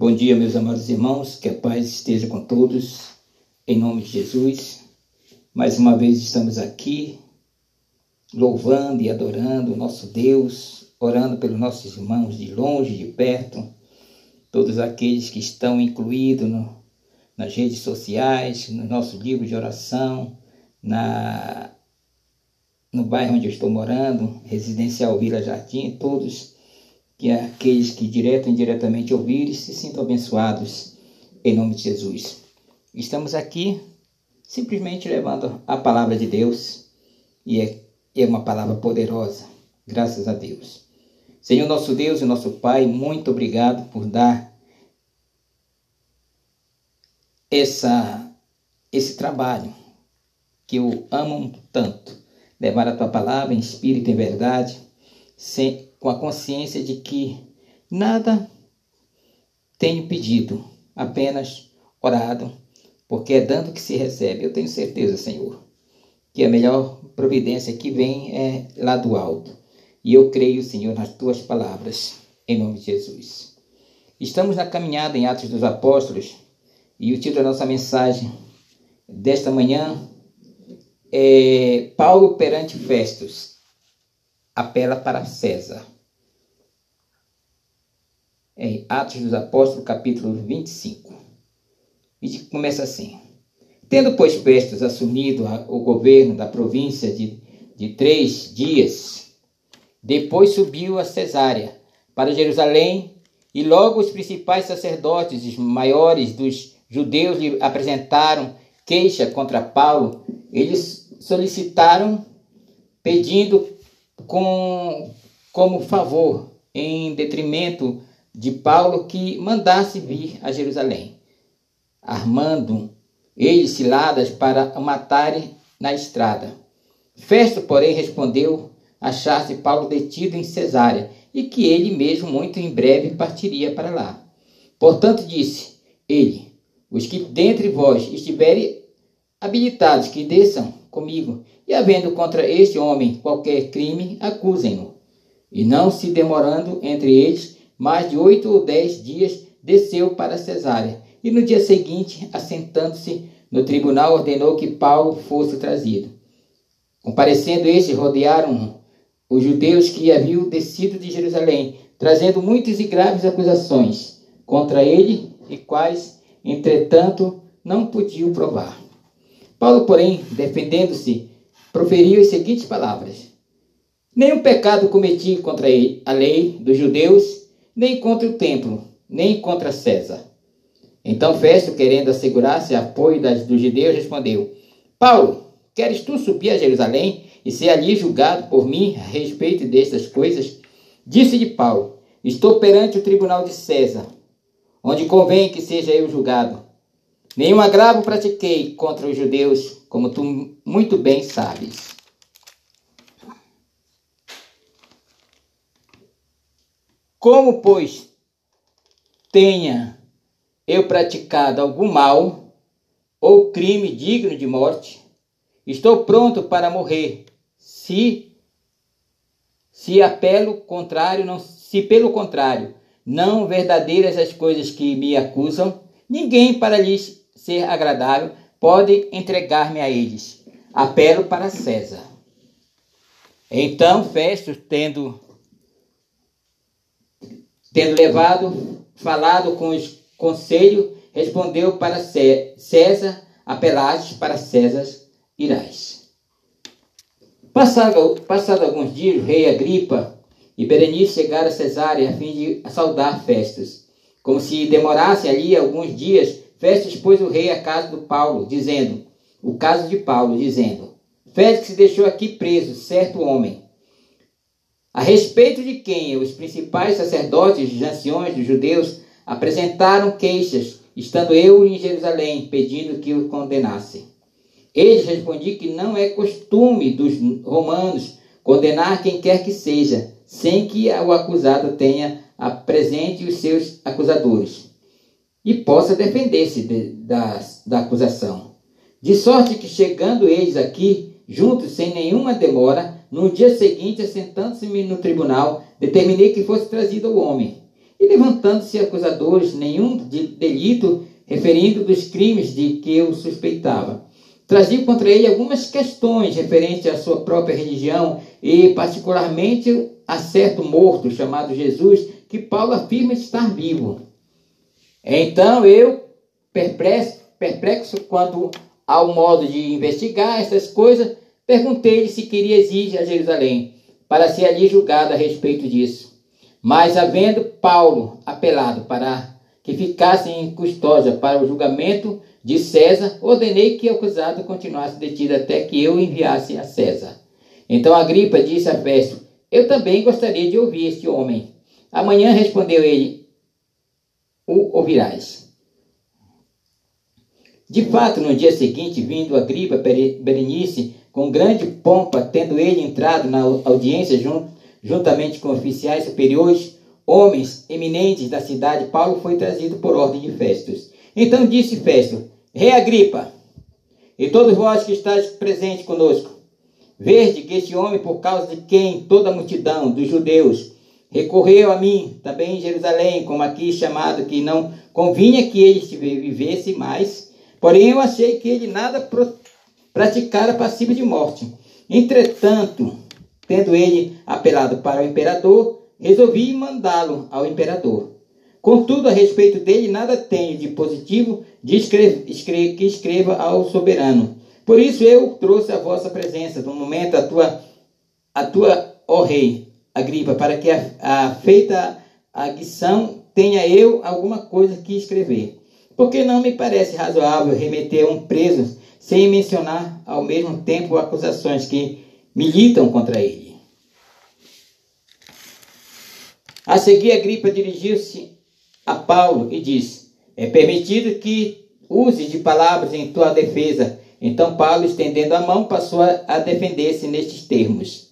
Bom dia, meus amados irmãos, que a paz esteja com todos, em nome de Jesus. Mais uma vez estamos aqui, louvando e adorando o nosso Deus, orando pelos nossos irmãos de longe, de perto, todos aqueles que estão incluídos no, nas redes sociais, no nosso livro de oração, na, no bairro onde eu estou morando, Residencial Vila Jardim, todos que aqueles que direto ou indiretamente ouvirem se sintam abençoados em nome de Jesus. Estamos aqui simplesmente levando a palavra de Deus e é, é uma palavra poderosa, graças a Deus. Senhor nosso Deus e nosso Pai, muito obrigado por dar essa, esse trabalho que eu amo tanto, levar a tua palavra em espírito e em verdade, sem, com a consciência de que nada tenho pedido, apenas orado, porque é dando que se recebe. Eu tenho certeza, Senhor, que a melhor providência que vem é lá do alto. E eu creio, Senhor, nas tuas palavras, em nome de Jesus. Estamos na caminhada em Atos dos Apóstolos e o título da nossa mensagem desta manhã é Paulo perante Festos apela para César. Em Atos dos Apóstolos, capítulo 25. E começa assim. Tendo, pois, Festus assumido o governo da província de, de três dias, depois subiu a Cesárea para Jerusalém, e logo os principais sacerdotes, os maiores dos judeus, lhe apresentaram queixa contra Paulo. Eles solicitaram, pedindo com, como favor, em detrimento de Paulo, que mandasse vir a Jerusalém, armando eles ciladas para o matarem na estrada. Festo, porém, respondeu achar-se Paulo detido em Cesárea e que ele mesmo muito em breve partiria para lá. Portanto, disse ele: Os que dentre vós estiverem habilitados, que desçam comigo, e havendo contra este homem qualquer crime, acusem-no. E não se demorando entre eles mais de oito ou dez dias, desceu para Cesárea, e no dia seguinte, assentando-se no tribunal, ordenou que Paulo fosse trazido. Comparecendo estes, rodearam os judeus que haviam descido de Jerusalém, trazendo muitas e graves acusações contra ele, e quais, entretanto, não podiam provar. Paulo, porém, defendendo-se, proferiu as seguintes palavras: Nenhum pecado cometi contra a lei dos judeus, nem contra o templo, nem contra César. Então Festo, querendo assegurar-se apoio das, dos judeus, respondeu: Paulo, queres tu subir a Jerusalém e ser ali julgado por mim a respeito destas coisas? Disse-lhe Paulo: Estou perante o tribunal de César, onde convém que seja eu julgado. Nenhum agravo pratiquei contra os judeus, como tu muito bem sabes. Como, pois, tenha eu praticado algum mal ou crime digno de morte, estou pronto para morrer, se se apelo contrário, não, se pelo contrário, não verdadeiras as coisas que me acusam, ninguém para lhes ser agradável pode entregar-me a eles. Apelo para César. Então Festo, tendo tendo levado, falado com os conselho, respondeu para César, apelaste para César irás. Passado, passado alguns dias, o rei Agripa e Berenice chegaram a Cesárea a fim de saudar Festus. Como se demorasse ali alguns dias, Festus expôs o rei a casa do Paulo, dizendo, o caso de Paulo, dizendo, Félix deixou aqui preso certo homem, a respeito de quem os principais sacerdotes e anciões dos judeus apresentaram queixas, estando eu em Jerusalém, pedindo que o condenassem. Eles respondi que não é costume dos romanos condenar quem quer que seja, sem que o acusado tenha apresente os seus acusadores e possa defender-se de, da, da acusação. De sorte que, chegando eles aqui, juntos, sem nenhuma demora, no dia seguinte, assentando-se no tribunal, determinei que fosse trazido o homem. E levantando-se acusadores, nenhum de delito referindo dos crimes de que eu suspeitava. Trazia contra ele algumas questões referentes à sua própria religião e, particularmente, a certo morto chamado Jesus, que Paulo afirma estar vivo. Então eu, perplexo, perplexo quanto ao modo de investigar essas coisas, perguntei-lhe se queria ir a Jerusalém para ser ali julgado a respeito disso. Mas, havendo Paulo apelado para que ficasse em custódia para o julgamento de César, ordenei que o acusado continuasse detido até que eu enviasse a César. Então Agripa disse a Festo: Eu também gostaria de ouvir este homem. Amanhã respondeu ele: O ouvirás. De fato, no dia seguinte, vindo Agripa Berenice com grande pompa, tendo ele entrado na audiência juntamente com oficiais superiores, homens eminentes da cidade, Paulo foi trazido por ordem de Festus. Então disse Festo: Rei Agripa, e todos vós que estáis presentes conosco, vede que este homem, por causa de quem toda a multidão dos judeus recorreu a mim, também em Jerusalém, como aqui chamado, que não convinha que ele vivesse mais, porém eu achei que ele nada praticara passivo de morte. Entretanto, tendo ele apelado para o imperador, resolvi mandá-lo ao imperador. Contudo, a respeito dele, nada tenho de positivo de escreve, escreve, que escreva ao soberano. Por isso eu trouxe a vossa presença, no momento, a tua, a tua, ó rei, Agripa, para que a, a feita a aguição tenha eu alguma coisa que escrever. Porque não me parece razoável remeter um preso sem mencionar ao mesmo tempo acusações que militam contra ele. A seguir, Agripa dirigiu-se a Paulo e disse: É permitido que use de palavras em tua defesa. Então Paulo, estendendo a mão, passou a defender-se nestes termos: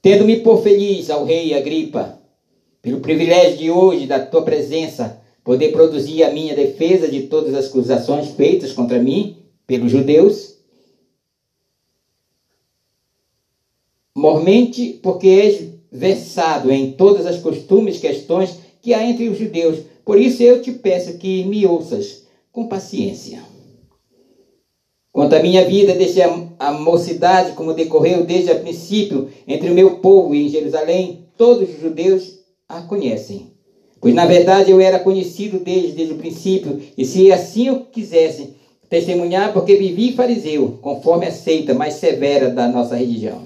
Tendo-me por feliz ao rei Agripa, pelo privilégio de hoje da tua presença, poder produzir a minha defesa de todas as acusações feitas contra mim pelos judeus, mormente porque és versado em todas as costumes, questões que há entre os judeus. Por isso eu te peço que me ouças com paciência. Quanto à minha vida desde a, mocidade, como decorreu desde o princípio entre o meu povo e em Jerusalém, todos os judeus a conhecem. Pois na verdade eu era conhecido desde, desde o princípio, e se assim eu quisesse, testemunhar porque vivi fariseu, conforme a seita mais severa da nossa religião.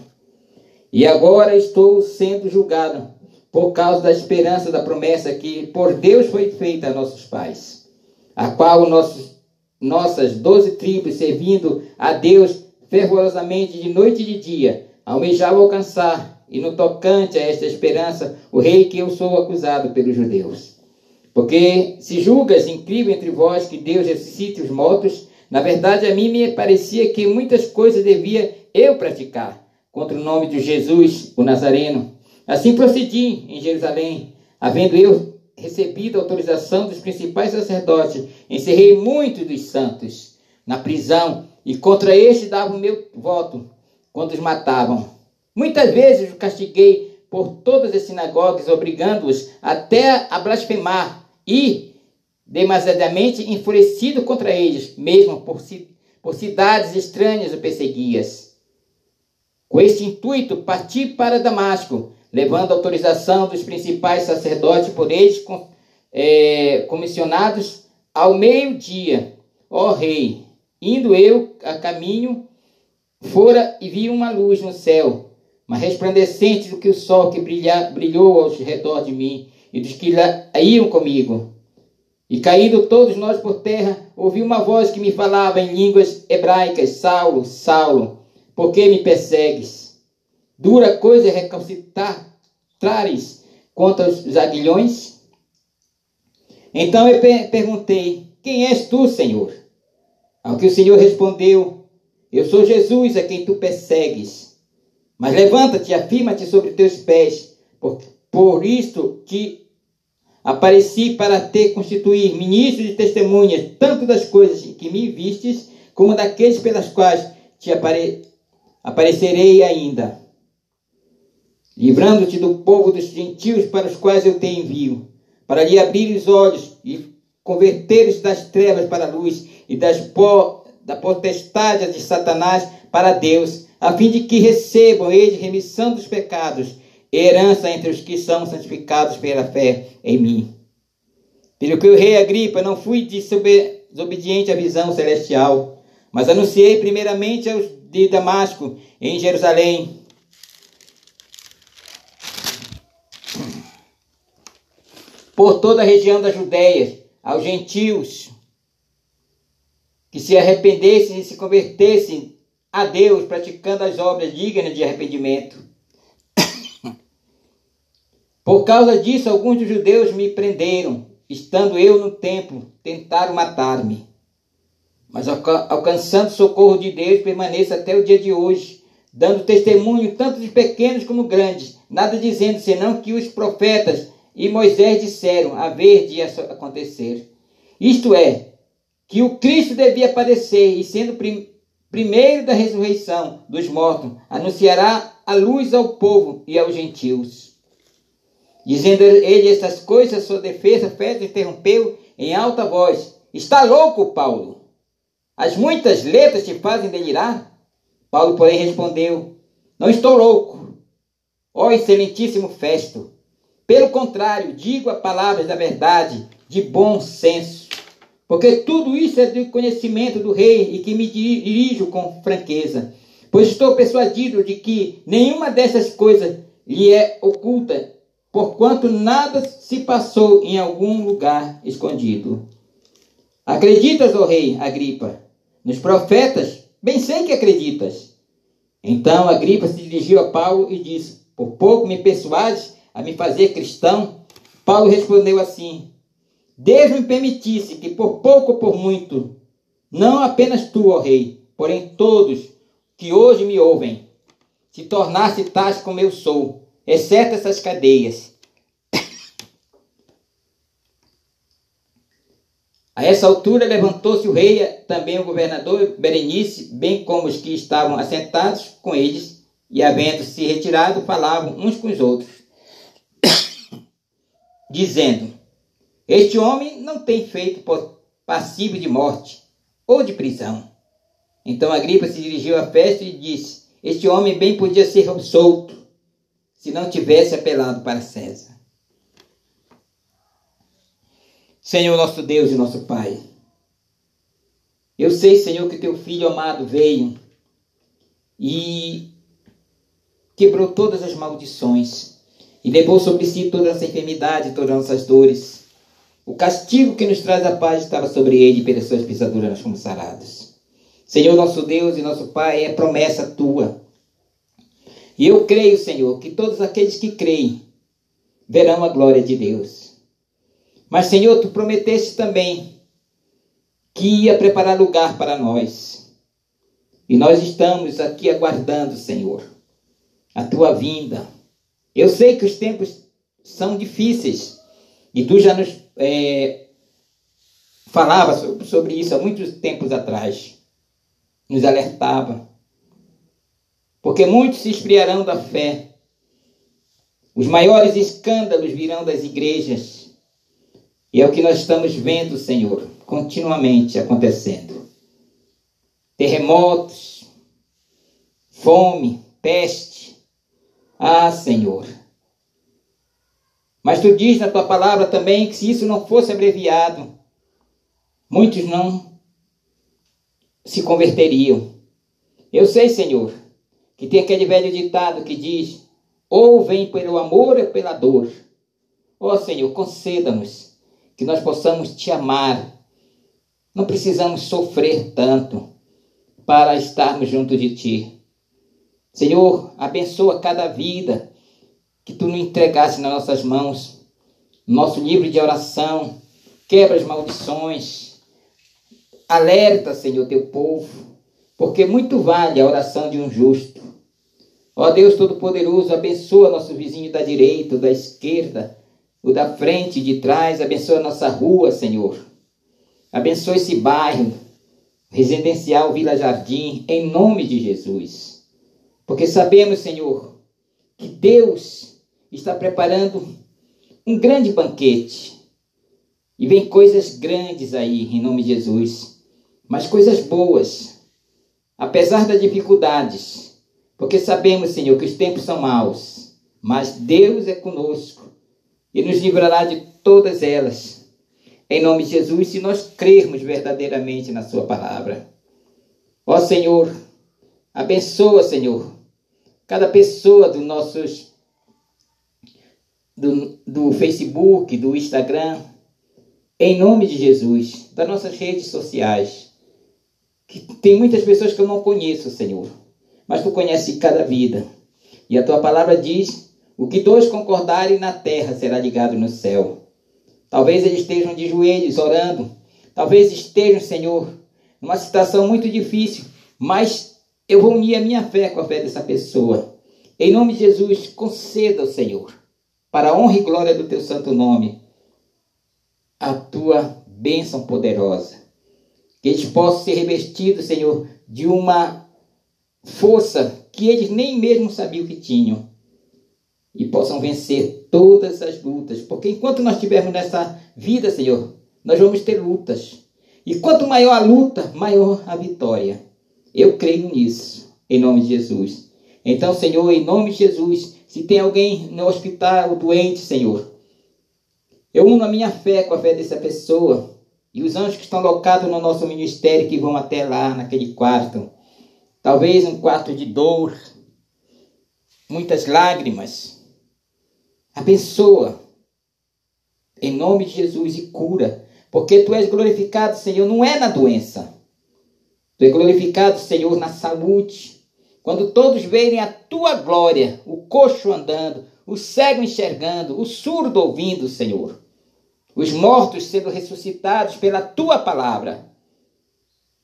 E agora estou sendo julgado por causa da esperança da promessa que por Deus foi feita a nossos pais, a qual nossos, nossas doze tribos, servindo a Deus fervorosamente de noite e de dia, almejavam alcançar, e no tocante a esta esperança, o rei que eu sou acusado pelos judeus. Porque se julgas incrível entre vós que Deus ressuscite os mortos, na verdade, a mim me parecia que muitas coisas devia eu praticar contra o nome de Jesus, o Nazareno. Assim procedi em Jerusalém, havendo eu recebido a autorização dos principais sacerdotes, encerrei muitos dos santos na prisão e contra este dava o meu voto quando os matavam. Muitas vezes os castiguei por todas as sinagogas, obrigando-os até a blasfemar e demasiadamente enfurecido contra eles, mesmo por, por cidades estranhas o perseguias. Com este intuito, parti para Damasco, levando autorização dos principais sacerdotes por eles é, comissionados ao meio-dia. Ó rei, indo eu a caminho, fora e vi uma luz no céu, mas resplandecente do que o sol que brilha, brilhou ao redor de mim e dos que lá iam comigo. E caindo todos nós por terra, ouvi uma voz que me falava em línguas hebraicas: Saulo, Saulo, por que me persegues? Dura coisa é recalcitrar trares contra os aguilhões? Então eu perguntei: Quem és tu, Senhor? Ao que o Senhor respondeu: Eu sou Jesus a quem tu persegues. Mas levanta-te, afirma-te sobre teus pés, por, por isto te Apareci para te constituir ministro de testemunhas, tanto das coisas que me vistes, como daqueles pelas quais te apare... aparecerei ainda, livrando-te do povo dos gentios para os quais eu te envio, para lhe abrir os olhos e converter-os das trevas para a luz e das po, da potestade de Satanás para Deus, a fim de que recebam eles remissão dos pecados herança entre os que são santificados pela fé em mim. Pelo que o rei Agripa não fui desobediente à visão celestial, mas anunciei primeiramente aos de Damasco, em Jerusalém, por toda a região da Judéia, aos gentios que se arrependessem e se convertessem a Deus, praticando as obras dignas de arrependimento. Por causa disso, alguns dos judeus me prenderam, estando eu no templo, tentaram matar-me. Mas alcançando socorro de Deus, permaneço até o dia de hoje, dando testemunho tanto de pequenos como grandes, nada dizendo senão que os profetas e Moisés disseram haver de acontecer. Isto é, que o Cristo devia padecer e sendo prim primeiro da ressurreição dos mortos, anunciará a luz ao povo e aos gentios. Dizendo ele estas coisas, sua defesa, Festo interrompeu em alta voz: Está louco, Paulo? As muitas letras te fazem delirar? Paulo, porém, respondeu: Não estou louco. Ó excelentíssimo Festo, pelo contrário, digo a palavras da verdade, de bom senso, porque tudo isso é do conhecimento do rei e que me dirijo com franqueza, pois estou persuadido de que nenhuma dessas coisas lhe é oculta, porquanto nada se passou em algum lugar escondido. Acreditas, ó rei Agripa, nos profetas? Bem sei que acreditas. Então Agripa se dirigiu a Paulo e disse: Por pouco me persuades a me fazer cristão? Paulo respondeu assim: Deus me permitisse que por pouco ou por muito, não apenas tu, ó rei, porém todos que hoje me ouvem, se tornasse tais como eu sou, exceto essas cadeias. A essa altura levantou-se o rei, também o governador Berenice, bem como os que estavam assentados com eles, e havendo se retirado, falavam uns com os outros dizendo: Este homem não tem feito passivo de morte ou de prisão. Então Agripa se dirigiu à festa e disse: Este homem bem podia ser solto se não tivesse apelado para César. Senhor nosso Deus e nosso Pai, eu sei, Senhor, que teu filho amado veio e quebrou todas as maldições e levou sobre si toda essa enfermidade, todas as nossas dores. O castigo que nos traz a paz estava sobre ele, e pelas suas pisaduras nós fomos sarados. Senhor nosso Deus e nosso Pai, é promessa tua. E eu creio, Senhor, que todos aqueles que creem verão a glória de Deus. Mas, Senhor, tu prometeste também que ia preparar lugar para nós. E nós estamos aqui aguardando, Senhor, a tua vinda eu sei que os tempos são difíceis e tu já nos é, falava sobre isso há muitos tempos atrás, nos alertava. Porque muitos se esfriarão da fé, os maiores escândalos virão das igrejas, e é o que nós estamos vendo, Senhor, continuamente acontecendo. Terremotos, fome, peste, ah, Senhor. Mas tu diz na tua palavra também que se isso não fosse abreviado, muitos não se converteriam. Eu sei, Senhor, que tem aquele velho ditado que diz: ou vem pelo amor ou pela dor. Ó oh, Senhor, conceda-nos que nós possamos te amar. Não precisamos sofrer tanto para estarmos junto de ti. Senhor, abençoa cada vida que tu nos entregasse nas nossas mãos. Nosso livro de oração, quebra as maldições. Alerta, Senhor, teu povo, porque muito vale a oração de um justo. Ó Deus Todo-Poderoso, abençoa nosso vizinho da direita, da esquerda, o da frente, de trás, abençoa nossa rua, Senhor. Abençoa esse bairro, residencial Vila Jardim, em nome de Jesus. Porque sabemos, Senhor, que Deus está preparando um grande banquete E vem coisas grandes aí, em nome de Jesus. Mas coisas boas. Apesar das dificuldades. Porque sabemos, Senhor, que os tempos são maus. Mas Deus é conosco. E nos livrará de todas elas. Em nome de Jesus, se nós crermos verdadeiramente na Sua palavra. Ó Senhor, abençoa, Senhor, cada pessoa dos nossos do, do Facebook, do Instagram, em nome de Jesus, das nossas redes sociais. Que tem muitas pessoas que eu não conheço, Senhor, mas tu conheces cada vida. E a tua palavra diz: o que dois concordarem na terra será ligado no céu. Talvez eles estejam de joelhos orando, talvez estejam, Senhor, numa situação muito difícil, mas eu vou unir a minha fé com a fé dessa pessoa. Em nome de Jesus, conceda, Senhor, para a honra e glória do teu santo nome, a tua bênção poderosa. Que eles possam ser revestidos, Senhor, de uma força que eles nem mesmo sabiam que tinham. E possam vencer todas as lutas. Porque enquanto nós estivermos nessa vida, Senhor, nós vamos ter lutas. E quanto maior a luta, maior a vitória. Eu creio nisso, em nome de Jesus. Então, Senhor, em nome de Jesus, se tem alguém no hospital doente, Senhor, eu uno a minha fé com a fé dessa pessoa e os anjos que estão locados no nosso ministério que vão até lá, naquele quarto. Talvez um quarto de dor, muitas lágrimas. Abençoa, em nome de Jesus, e cura, porque tu és glorificado, Senhor, não é na doença. Tu és glorificado, Senhor, na saúde, quando todos verem a tua glória, o coxo andando, o cego enxergando, o surdo ouvindo, Senhor, os mortos sendo ressuscitados pela tua palavra.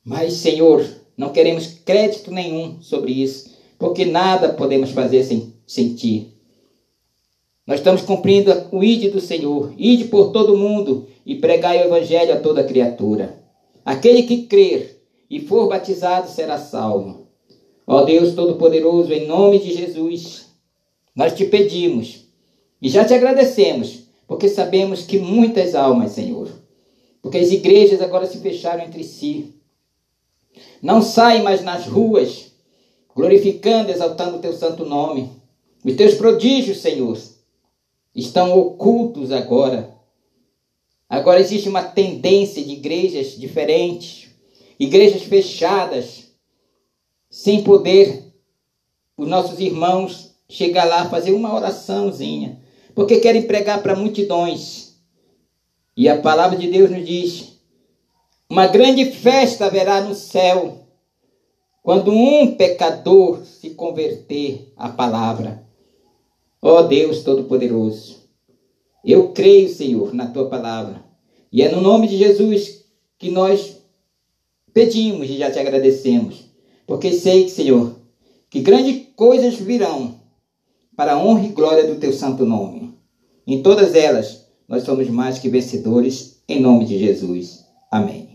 Mas, Senhor, não queremos crédito nenhum sobre isso, porque nada podemos fazer sem, ti. Nós estamos cumprindo o ide do Senhor, ide por todo mundo e pregai o evangelho a toda criatura. Aquele que crer e for batizado será salvo. Ó Deus Todo-Poderoso, em nome de Jesus, nós te pedimos e já te agradecemos, porque sabemos que muitas almas, Senhor, porque as igrejas agora se fecharam entre si, não saem mais nas ruas, glorificando, exaltando o teu santo nome. Os teus prodígios, Senhor, estão ocultos agora. Agora existe uma tendência de igrejas diferentes, igrejas fechadas, sem poder os nossos irmãos chegar lá fazer uma oraçãozinha, porque querem pregar para multidões. E a palavra de Deus nos diz: uma grande festa haverá no céu quando um pecador se converter à palavra. Ó oh Deus Todo-Poderoso, eu creio, Senhor, na tua palavra. E é no nome de Jesus que nós pedimos e já te agradecemos. Porque sei, Senhor, que grandes coisas virão para a honra e glória do teu santo nome. Em todas elas, nós somos mais que vencedores, em nome de Jesus. Amém.